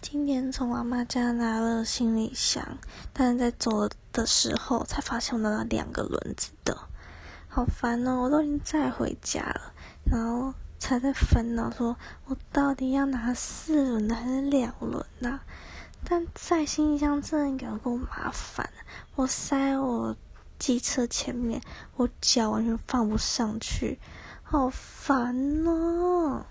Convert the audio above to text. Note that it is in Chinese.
今年从阿妈家拿了行李箱，但是在走的时候才发现我拿了两个轮子的，好烦哦！我都已经载回家了，然后才在烦恼说，我到底要拿四轮的还是两轮呐？但在行李箱真的有够麻烦，我塞我机车前面，我脚完全放不上去，好烦哦！